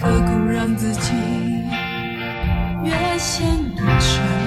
何苦让自己越陷越深？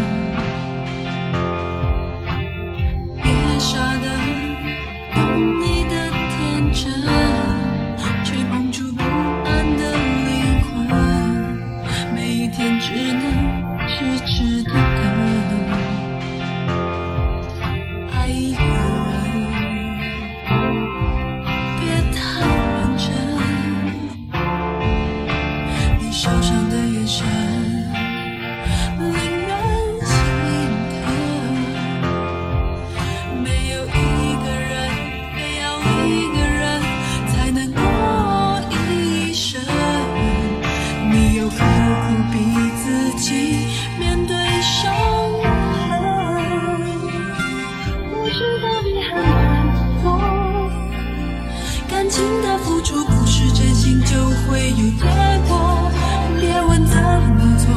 付出不是真心就会有结果别问怎么做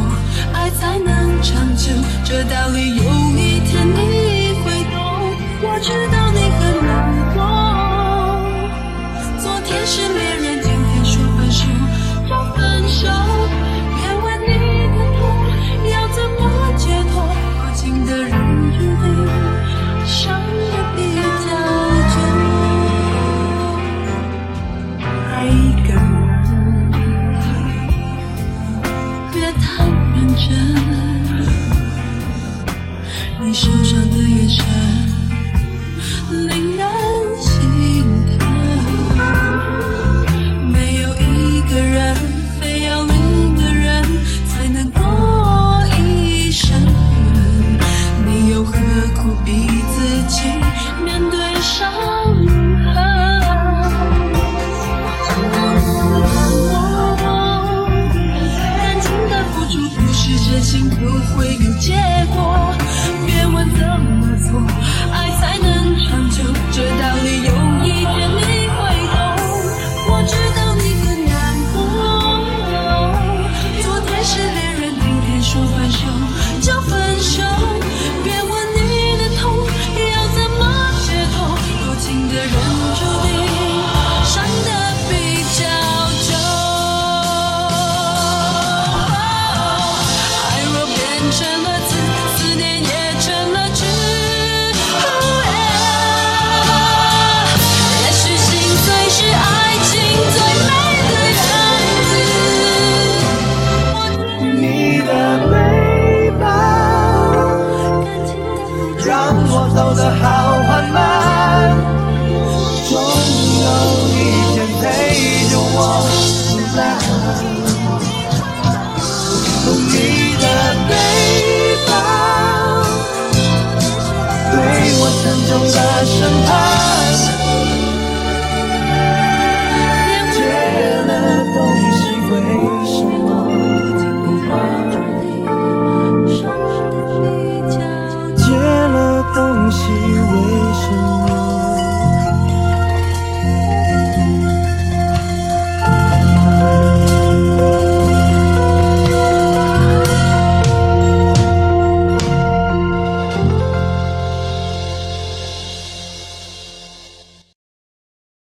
爱才能长久这道理有一天你会懂。我知道你你受伤的眼神。